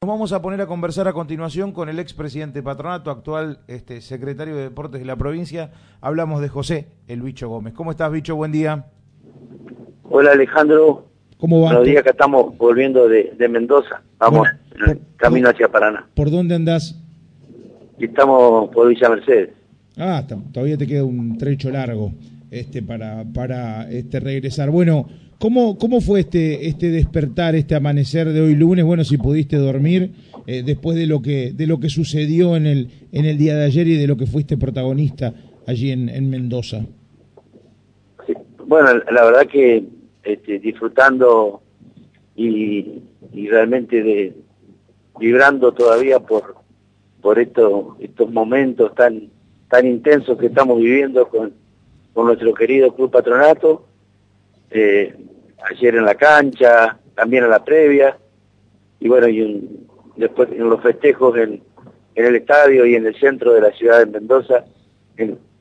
Nos vamos a poner a conversar a continuación con el expresidente Patronato, actual este, secretario de Deportes de la provincia. Hablamos de José, el Bicho Gómez. ¿Cómo estás, Bicho? Buen día. Hola, Alejandro. ¿Cómo va? Buenos días que estamos volviendo de, Mendoza. Vamos, camino hacia Paraná. ¿Por dónde andás? estamos por Villa Mercedes. Ah, todavía te queda un trecho largo este, para, para este, regresar. Bueno, ¿Cómo, ¿Cómo fue este, este despertar, este amanecer de hoy lunes? Bueno, si pudiste dormir eh, después de lo que de lo que sucedió en el en el día de ayer y de lo que fuiste protagonista allí en, en Mendoza. Bueno, la verdad que este, disfrutando y, y, realmente de vibrando todavía por por estos estos momentos tan tan intensos que estamos viviendo con, con nuestro querido club patronato eh, ayer en la cancha, también en la previa, y bueno, y después en los festejos en, el estadio y en el centro de la ciudad de Mendoza,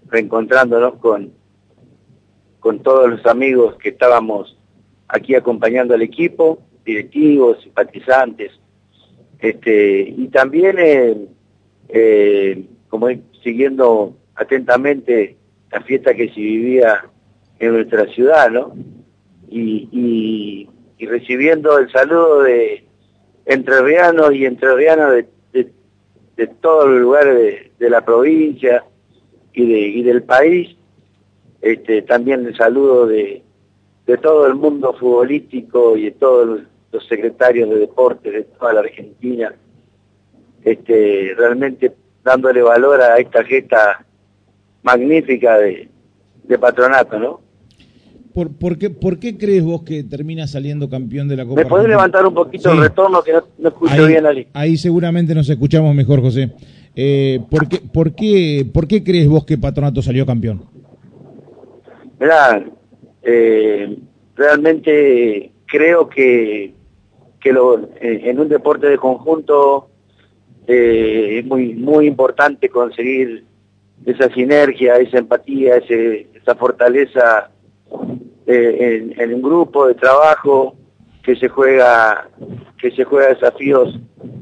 reencontrándonos con, con todos los amigos que estábamos aquí acompañando al equipo, directivos, simpatizantes, este, y también eh, eh, como siguiendo atentamente la fiesta que se vivía en nuestra ciudad, ¿no? Y, y, recibiendo el saludo de entrerrianos y entrerrianas de, de, todos los lugares de, la provincia y, de, y del país, este, también el saludo de, de todo el mundo futbolístico y de todos los secretarios de deporte de toda la Argentina, este, realmente dándole valor a esta gesta magnífica de, de patronato, ¿no? ¿Por, qué, ¿Por qué crees vos que termina saliendo campeón de la Copa? ¿Me podés levantar un poquito el retorno que no, escucho bien, Ali? Ahí seguramente nos escuchamos mejor, José. Eh, ¿por, qué, por, qué, ¿Por qué crees vos que Patronato salió campeón? Mirá, eh, realmente creo que, que lo, eh, en un deporte de conjunto es muy, muy importante conseguir esa sinergia, esa empatía, ese, esa fortaleza eh, en, un grupo de trabajo que se juega que se juega desafíos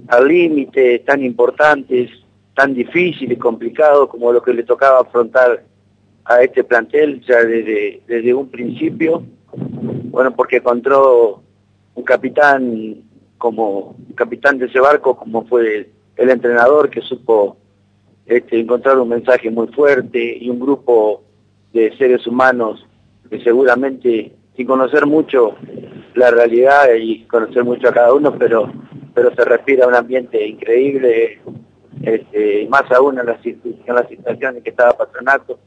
al límite tan importantes, tan difíciles, complicados como lo que le tocaba afrontar a este plantel ya desde, desde un principio. Bueno, porque encontró un capitán como un capitán de ese barco como fue el, entrenador que supo este, encontrar un mensaje muy fuerte y un grupo de seres humanos que seguramente sin conocer mucho la realidad y conocer mucho a cada uno, pero pero se respira un ambiente increíble, este, más aún en la, en la situación en que estaba Patronato.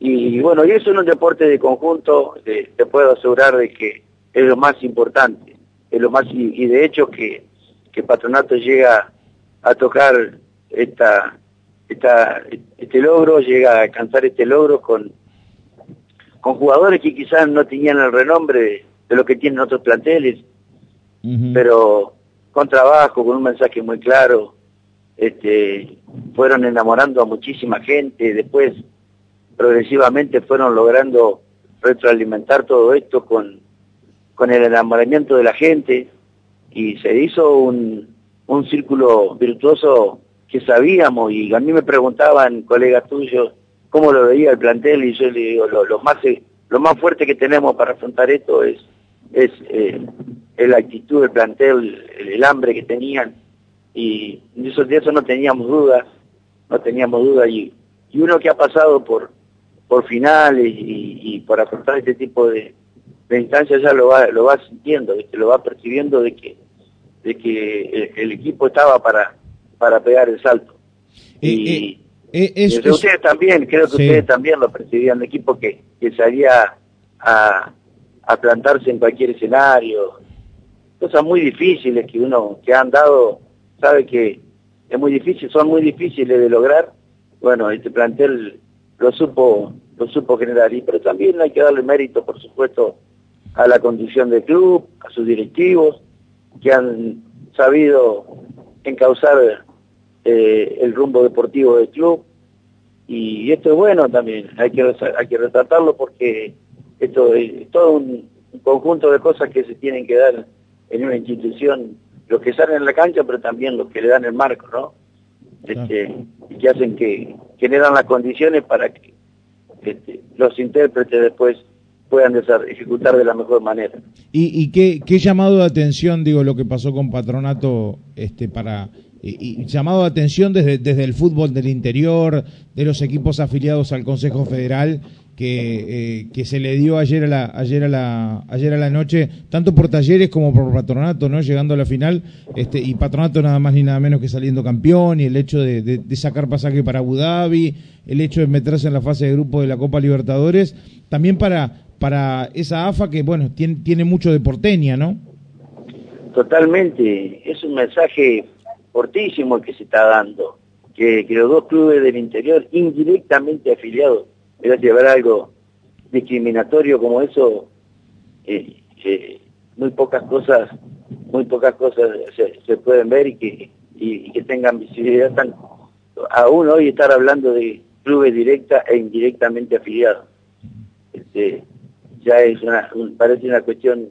Y bueno, y eso en un deporte de conjunto, te, puedo asegurar de que es lo más importante, es lo más y, de hecho que, que Patronato llega a tocar esta, esta, este logro, llega a alcanzar este logro con, con jugadores que quizás no tenían el renombre de, lo que tienen otros planteles, pero con trabajo, con un mensaje muy claro, este, fueron enamorando a muchísima gente, después progresivamente fueron logrando retroalimentar todo esto con, con el enamoramiento de la gente y se hizo un, un círculo virtuoso que sabíamos y a mí me preguntaban colegas tuyos cómo lo veía el plantel y yo le digo, lo, más lo más fuerte que tenemos para afrontar esto es es, eh, la actitud del plantel, el, hambre que tenían y de eso, de eso no teníamos dudas, no teníamos dudas y, y uno que ha pasado por por finales y, por afrontar este tipo de, instancias ya lo va lo va sintiendo, lo va percibiendo de que de que el, equipo estaba para para pegar el salto. Eh, y, eh, ustedes también, creo que ustedes también lo percibían, un equipo que, que salía a, a plantarse en cualquier escenario. Cosas muy difíciles que uno que han dado sabe que es muy difícil, son muy difíciles de lograr. Bueno, este plantel lo supo, lo supo generar, y pero también hay que darle mérito, por supuesto, a la condición del club, a sus directivos, que han sabido encauzar eh, el rumbo deportivo del club. Y esto es bueno también, hay que, hay que retratarlo porque esto es todo un, conjunto de cosas que se tienen que dar en una institución los que salen en la cancha, pero también los que le dan el marco, ¿no? Este, y que hacen que generan las condiciones para que este, los intérpretes después puedan ejecutar de la mejor manera. ¿Y, y qué, qué, llamado de atención, digo, lo que pasó con Patronato este, para... Y, llamado atención desde, desde el fútbol del interior, de los equipos afiliados al Consejo Federal, que, eh, que se le dio ayer a la ayer a la ayer a la noche tanto por talleres como por patronato no llegando a la final este y patronato nada más ni nada menos que saliendo campeón y el hecho de, de, sacar pasaje para Abu Dhabi el hecho de meterse en la fase de grupo de la Copa Libertadores también para para esa AFA que bueno tiene tiene mucho de porteña no totalmente. Es un mensaje fortísimo el que se está dando que, que los dos clubes del interior indirectamente afiliados pero llevar algo discriminatorio como eso, eh, eh, muy pocas cosas, muy pocas cosas se, pueden ver y que, y, que tengan visibilidad tan, aún hoy estar hablando de clubes directa e indirectamente afiliados. Este, ya es una, parece una cuestión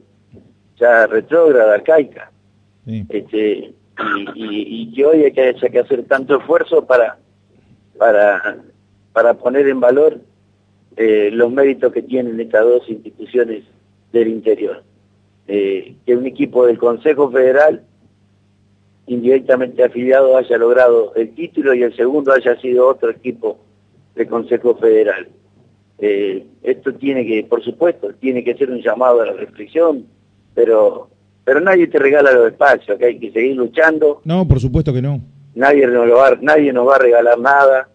ya retrógrada, arcaica. Este, y, y, hoy hay que, hay que hacer tanto esfuerzo para, para, para poner en valor eh, los méritos que tienen estas dos instituciones del interior. Eh, que un equipo del Consejo Federal indirectamente afiliado haya logrado el título y el segundo haya sido otro equipo del Consejo Federal. Eh, esto tiene que, por supuesto, tiene que ser un llamado a la reflexión, pero pero nadie te regala los espacios, que hay que seguir luchando. No, por supuesto que no. Nadie nos, va, nadie nos va a regalar nada.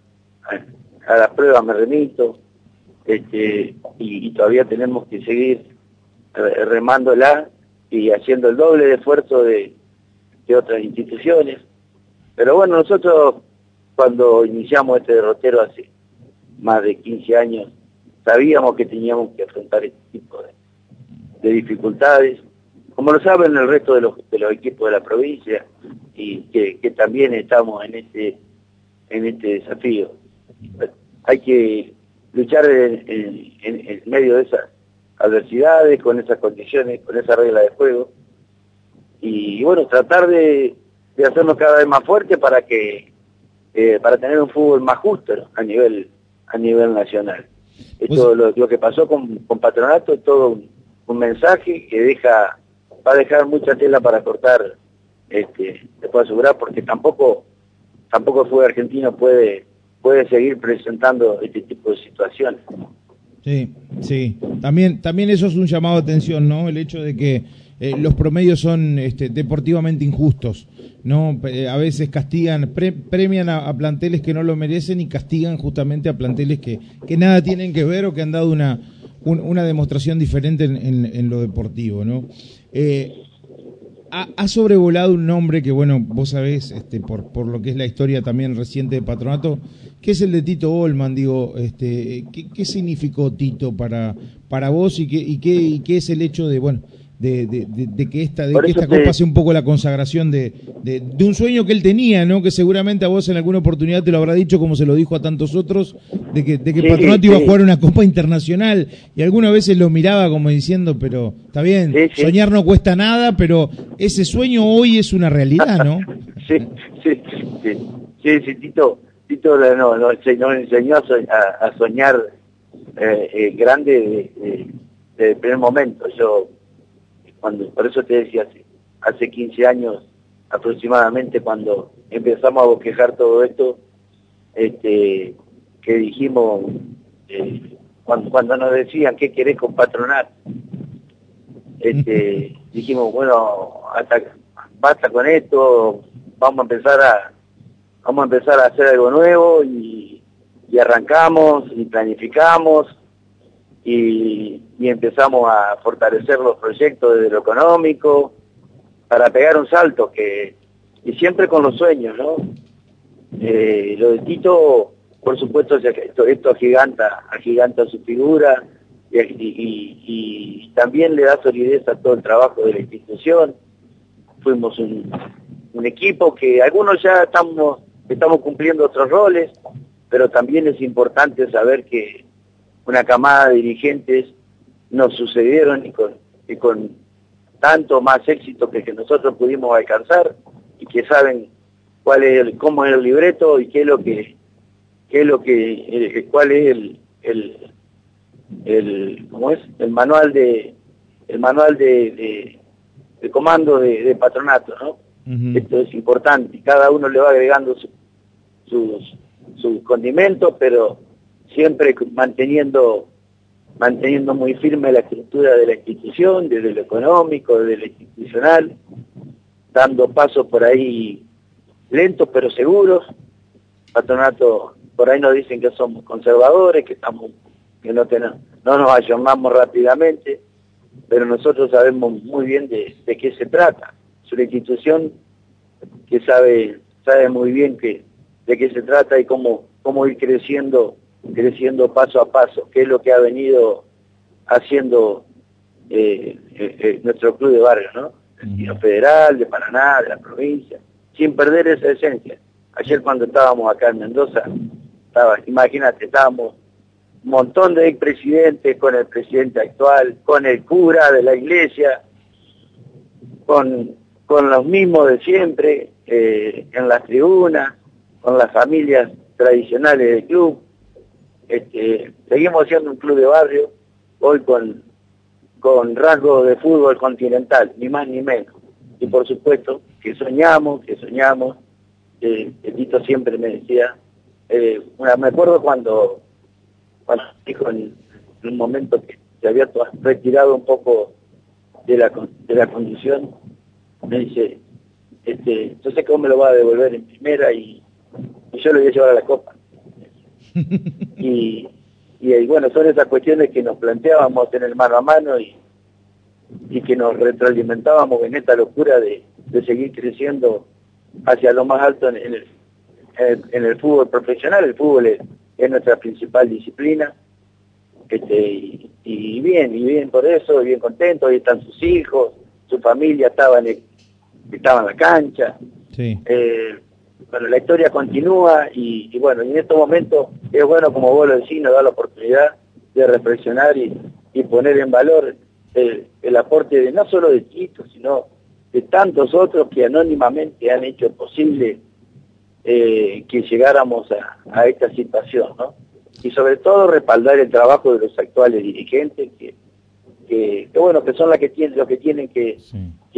A, las pruebas me remito este, y, todavía tenemos que seguir remándola y haciendo el doble de esfuerzo de, otras instituciones. Pero bueno, nosotros cuando iniciamos este derrotero hace más de 15 años, sabíamos que teníamos que afrontar este tipo de, dificultades, como lo saben el resto de los, de los equipos de la provincia, y que, que también estamos en este, en este desafío. Hay que luchar en, medio de esas adversidades, con esas condiciones, con esa regla de juego. Y, bueno, tratar de, hacernos cada vez más fuertes para que eh, para tener un fútbol más justo a nivel a nivel nacional. Esto lo, lo, que pasó con, con Patronato es todo un, un, mensaje que deja va a dejar mucha tela para cortar, este, te puedo asegurar, porque tampoco tampoco el fútbol argentino puede puede seguir presentando este tipo de situaciones. Sí, sí. También, también eso es un llamado de atención, ¿no? El hecho de que eh, los promedios son este, deportivamente injustos, ¿no? Eh, a veces castigan, premian a, planteles que no lo merecen y castigan justamente a planteles que, que nada tienen que ver o que han dado una, una demostración diferente en, en, lo deportivo, ¿no? Eh, ha, sobrevolado un nombre que, bueno, vos sabés, este, por, por lo que es la historia también reciente de Patronato, que es el de Tito Olman, digo, este, ¿qué, qué significó Tito para, para vos y qué, y, qué, y qué es el hecho de, bueno, de, de, de, que esta, de que esta copa sea un poco la consagración de, de, un sueño que él tenía, ¿no? Que seguramente a vos en alguna oportunidad te lo habrá dicho, como se lo dijo a tantos otros, de que, de que Patronato iba a jugar una copa internacional y algunas veces lo miraba como diciendo, pero está bien, soñar no cuesta nada, pero ese sueño hoy es una realidad, ¿no? sí, sí, sí, sí, sí, Tito, Tito no, no, nos enseñó a, soñar eh, eh, grande desde el primer momento. Yo por eso te decía, hace, hace 15 años aproximadamente cuando empezamos a bosquejar todo esto, este, que dijimos, eh, cuando, cuando nos decían qué querés con patronar, este, dijimos, bueno, hasta, basta con esto, vamos a empezar a, vamos a empezar a hacer algo nuevo y, y arrancamos y planificamos y, empezamos a fortalecer los proyectos desde lo económico para pegar un salto que y siempre con los sueños, ¿no? Eh, lo de Tito, por supuesto, esto, esto agiganta, agiganta su figura y, también le da solidez a todo el trabajo de la institución. Fuimos un, un equipo que algunos ya estamos, estamos cumpliendo otros roles, pero también es importante saber que una camada de dirigentes nos sucedieron y con, y con tanto más éxito que que nosotros pudimos alcanzar y que saben cuál es el, cómo es el libreto y qué es lo que qué es lo que cuál es el, el, el cómo es el manual de el manual de, de, comando de, patronato no esto es importante cada uno le va agregando sus sus condimentos pero siempre manteniendo manteniendo muy firme la estructura de la institución, desde lo económico, desde lo institucional, dando pasos por ahí lentos pero seguros. Patronato, por ahí nos dicen que somos conservadores, que estamos, que no tenemos, no nos ayornamos rápidamente, pero nosotros sabemos muy bien de, qué se trata. Es una institución que sabe, sabe muy bien que, de qué se trata y cómo, cómo ir creciendo creciendo paso a paso, que es lo que ha venido haciendo eh, eh, eh, nuestro club de barrio, ¿no? El federal, de Paraná, de la provincia, sin perder esa esencia. Ayer cuando estábamos acá en Mendoza, estaba, imagínate, estábamos un montón de expresidentes con el presidente actual, con el cura de la iglesia, con, con los mismos de siempre, en las tribunas, con las familias tradicionales del club, este, seguimos siendo un club de barrio, hoy con, con rasgo de fútbol continental, ni más ni menos. Y por supuesto que soñamos, que soñamos, eh, Tito siempre me decía, eh, me acuerdo cuando, cuando dijo en, un momento que se había retirado un poco de la, de la condición, me dice, este, yo sé cómo me lo va a devolver en primera y, y yo lo voy a llevar a la copa. Y, y, bueno, son esas cuestiones que nos planteábamos en el mano a mano y, y que nos retroalimentábamos en esta locura de, de seguir creciendo hacia lo más alto en, el, en, el, fútbol profesional. El fútbol es, nuestra principal disciplina. Este, y, bien, y bien por eso, bien contento, ahí están sus hijos, su familia estaba en, estaba en la cancha. Sí. Eh, bueno, la historia continúa y, bueno, y en estos momentos es bueno, como vos lo decís, nos da la oportunidad de reflexionar y, poner en valor el, aporte de no solo de Tito, sino de tantos otros que anónimamente han hecho posible eh, que llegáramos a, a, esta situación, ¿no? Y sobre todo respaldar el trabajo de los actuales dirigentes que, que, bueno, que son las que tienen, los que tienen que,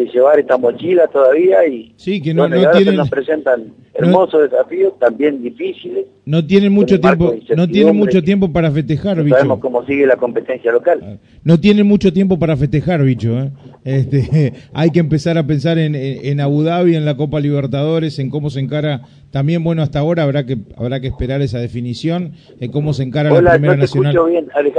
llevar esta mochila todavía y sí, que no, no tienen, nos presentan hermosos desafíos, también difíciles. No tienen mucho tiempo, no tienen mucho tiempo para festejar, bicho. Sabemos cómo sigue la competencia local. Ah, no tienen mucho tiempo para festejar, bicho. ¿eh? Este, hay que empezar a pensar en, en, Abu Dhabi, en la Copa Libertadores, en cómo se encara. También, bueno, hasta ahora habrá que habrá que esperar esa definición, en cómo se encara la Primera Nacional.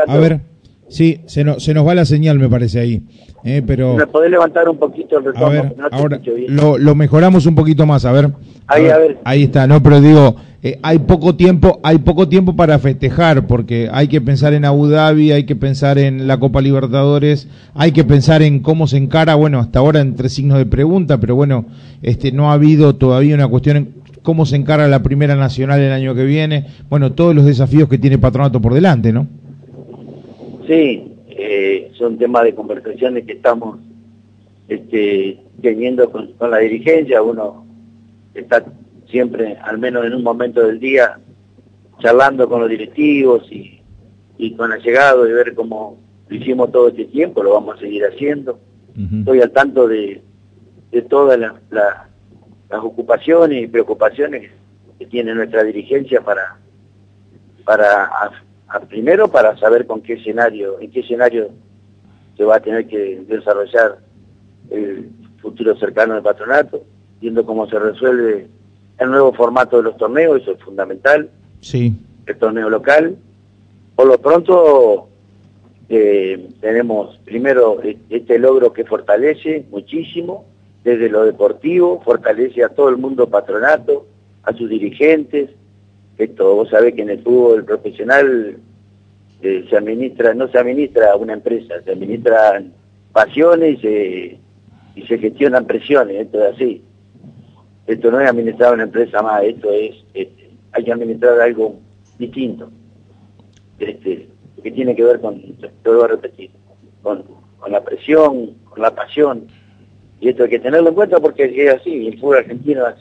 a ver. Sí, se, no, se nos va la señal, me parece ahí. Eh, pero... ¿Me podés levantar un poquito el retorno? ahora lo, lo, mejoramos un poquito más, a ver. Ahí, a ver. Ahí está, no, pero digo, eh, hay poco tiempo, hay poco tiempo para festejar, porque hay que pensar en Abu Dhabi, hay que pensar en la Copa Libertadores, hay que pensar en cómo se encara, bueno, hasta ahora entre signos de pregunta, pero bueno, este no ha habido todavía una cuestión en cómo se encara la Primera Nacional el año que viene, bueno, todos los desafíos que tiene Patronato por delante, ¿no? Sí, eh, son temas de conversaciones que estamos este, teniendo con, la dirigencia. Uno está siempre, al menos en un momento del día, charlando con los directivos y, y con el llegado de ver cómo lo hicimos todo este tiempo, lo vamos a seguir haciendo. Estoy al tanto de, de todas las ocupaciones y preocupaciones que tiene nuestra dirigencia para, para primero para saber con qué escenario, en qué escenario se va a tener que desarrollar el futuro cercano del patronato, viendo cómo se resuelve el nuevo formato de los torneos, eso es fundamental. Sí. El torneo local. Por lo pronto eh, tenemos primero e-, este logro que fortalece muchísimo desde lo deportivo, fortalece a todo el mundo patronato, a sus dirigentes, esto, vos sabés que en el fútbol profesional eh, se administra, no se administra una empresa, se administran pasiones y se, y se gestionan presiones, esto es así. Esto no es administrar una empresa más, esto es, este, hay que administrar algo distinto, este, que tiene que ver con, te lo voy a repetir, con, con la presión, con la pasión. Y esto hay que tenerlo en cuenta porque es así, el fútbol argentino es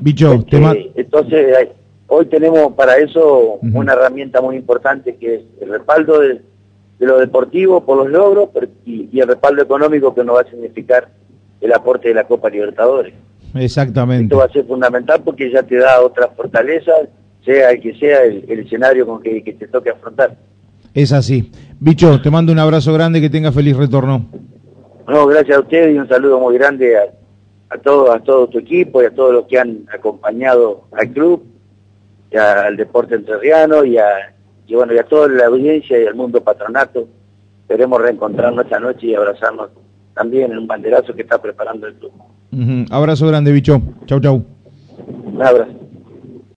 Bicho, este, Entonces, hoy tenemos para eso una herramienta muy importante que es el respaldo de, lo deportivo por los logros y, el respaldo económico que nos va a significar el aporte de la Copa Libertadores. Exactamente. Esto va a ser fundamental porque ya te da otra fortaleza, sea el que sea el, escenario con que, que te toque afrontar. Es así. Bicho, te mando un abrazo grande, que tenga feliz retorno. No, gracias a ustedes y un saludo muy grande a, a todo, a todo tu equipo y a todos los que han acompañado al club, al deporte entrerriano y a, y bueno, y a toda la audiencia y al mundo patronato. Queremos reencontrarnos esta noche y abrazarnos también en un banderazo que está preparando el club. Abrazo grande, bicho. Chau, chau. Un abrazo.